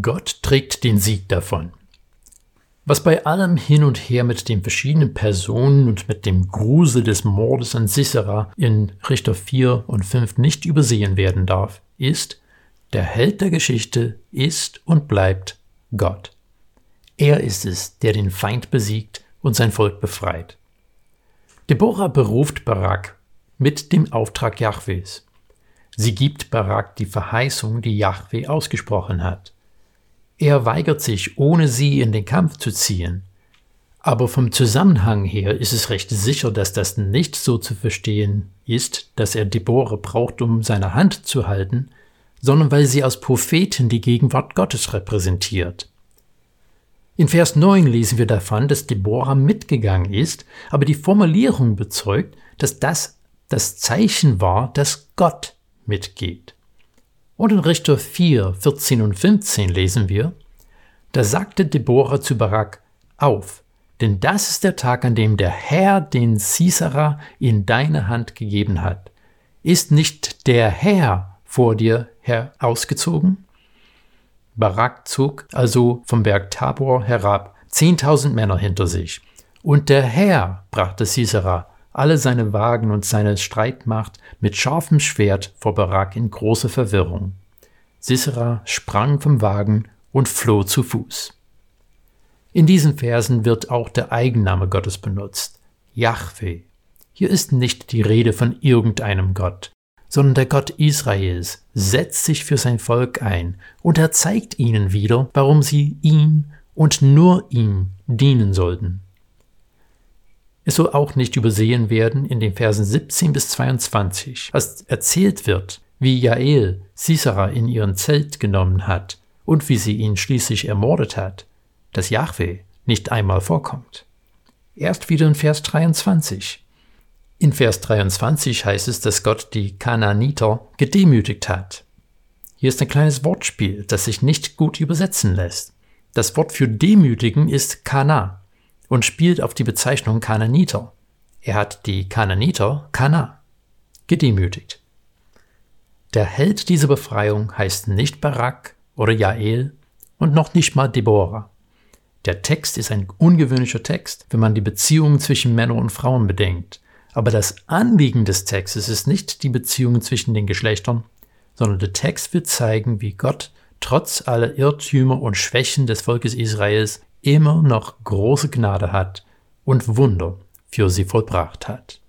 Gott trägt den Sieg davon. Was bei allem hin und her mit den verschiedenen Personen und mit dem Grusel des Mordes an Sisera in Richter 4 und 5 nicht übersehen werden darf, ist, der Held der Geschichte ist und bleibt Gott. Er ist es, der den Feind besiegt und sein Volk befreit. Deborah beruft Barak mit dem Auftrag Jahwes. Sie gibt Barak die Verheißung, die Jahwe ausgesprochen hat. Er weigert sich, ohne sie in den Kampf zu ziehen. Aber vom Zusammenhang her ist es recht sicher, dass das nicht so zu verstehen ist, dass er Deborah braucht, um seine Hand zu halten, sondern weil sie als Prophetin die Gegenwart Gottes repräsentiert. In Vers 9 lesen wir davon, dass Deborah mitgegangen ist, aber die Formulierung bezeugt, dass das das Zeichen war, dass Gott mitgeht. Und in Richter 4, 14 und 15 lesen wir, da sagte Deborah zu Barak, auf, denn das ist der Tag, an dem der Herr den Sisera in deine Hand gegeben hat. Ist nicht der Herr vor dir herausgezogen? Barak zog also vom Berg Tabor herab, zehntausend Männer hinter sich. Und der Herr brachte Sisera alle seine Wagen und seine Streitmacht mit scharfem Schwert vor Barak in große Verwirrung. Sisera sprang vom Wagen und floh zu Fuß. In diesen Versen wird auch der Eigenname Gottes benutzt, Yahweh. Hier ist nicht die Rede von irgendeinem Gott, sondern der Gott Israels setzt sich für sein Volk ein und er zeigt ihnen wieder, warum sie ihm und nur ihm dienen sollten. Es soll auch nicht übersehen werden in den Versen 17 bis 22, als erzählt wird, wie Jael Sisera in ihren Zelt genommen hat und wie sie ihn schließlich ermordet hat, dass Jahwe nicht einmal vorkommt. Erst wieder in Vers 23. In Vers 23 heißt es, dass Gott die Kanaaniter gedemütigt hat. Hier ist ein kleines Wortspiel, das sich nicht gut übersetzen lässt. Das Wort für demütigen ist Kana und spielt auf die Bezeichnung Kananiter. Er hat die Kananiter, Kana, gedemütigt. Der Held dieser Befreiung heißt nicht Barak oder Jael und noch nicht mal Deborah. Der Text ist ein ungewöhnlicher Text, wenn man die Beziehungen zwischen Männern und Frauen bedenkt. Aber das Anliegen des Textes ist nicht die Beziehungen zwischen den Geschlechtern, sondern der Text will zeigen, wie Gott trotz aller Irrtümer und Schwächen des Volkes Israels immer noch große Gnade hat und Wunder für sie vollbracht hat.